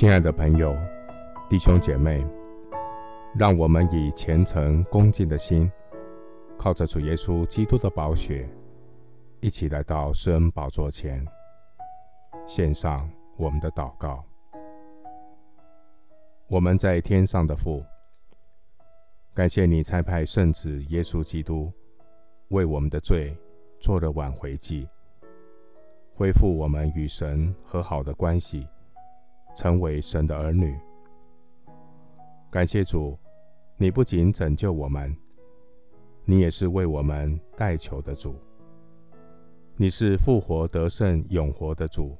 亲爱的朋友、弟兄姐妹，让我们以虔诚恭敬的心，靠着主耶稣基督的宝血，一起来到施恩宝座前，献上我们的祷告。我们在天上的父，感谢你差派圣子耶稣基督为我们的罪做了挽回祭，恢复我们与神和好的关系。成为神的儿女，感谢主，你不仅拯救我们，你也是为我们代求的主。你是复活得胜、永活的主，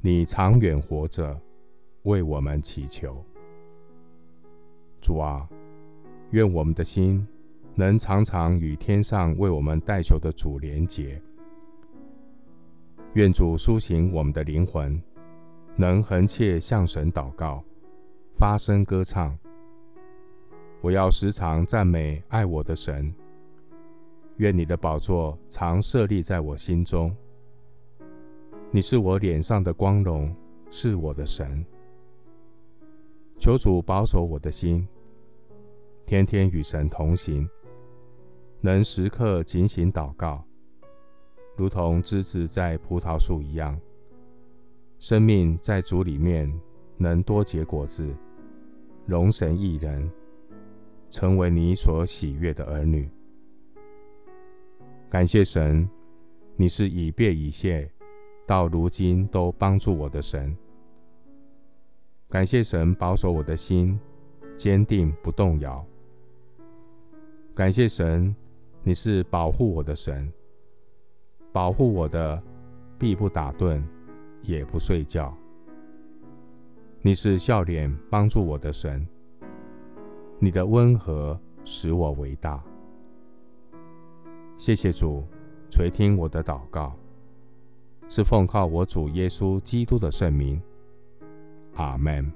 你长远活着，为我们祈求。主啊，愿我们的心能常常与天上为我们代求的主连结。愿主苏醒我们的灵魂。能恒切向神祷告，发声歌唱。我要时常赞美爱我的神。愿你的宝座常设立在我心中。你是我脸上的光荣，是我的神。求主保守我的心，天天与神同行，能时刻警醒祷告，如同枝子在葡萄树一样。生命在主里面能多结果子，荣神益人，成为你所喜悦的儿女。感谢神，你是以变以谢，到如今都帮助我的神。感谢神保守我的心，坚定不动摇。感谢神，你是保护我的神，保护我的必不打盹。也不睡觉。你是笑脸帮助我的神，你的温和使我伟大。谢谢主垂听我的祷告，是奉靠我主耶稣基督的圣名。阿门。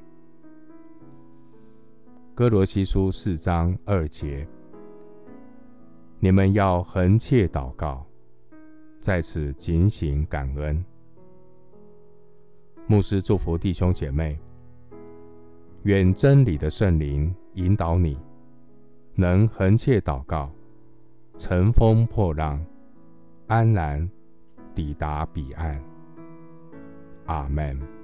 哥罗西书四章二节，你们要恒切祷告，在此警醒感恩。牧师祝福弟兄姐妹，愿真理的圣灵引导你，能横切祷告，乘风破浪，安然抵达彼岸。阿门。